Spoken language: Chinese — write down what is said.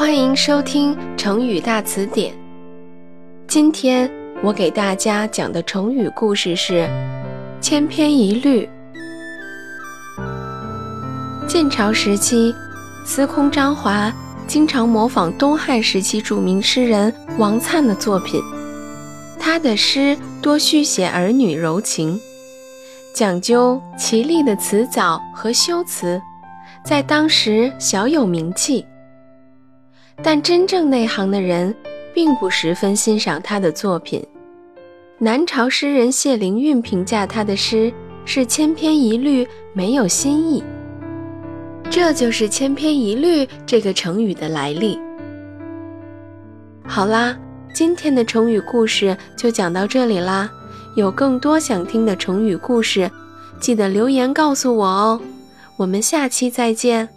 欢迎收听成语大词典。今天我给大家讲的成语故事是“千篇一律”。晋朝时期，司空张华经常模仿东汉时期著名诗人王粲的作品，他的诗多续写儿女柔情，讲究绮丽的词藻和修辞，在当时小有名气。但真正内行的人，并不十分欣赏他的作品。南朝诗人谢灵运评价他的诗是千篇一律，没有新意。这就是“千篇一律”这个成语的来历。好啦，今天的成语故事就讲到这里啦。有更多想听的成语故事，记得留言告诉我哦。我们下期再见。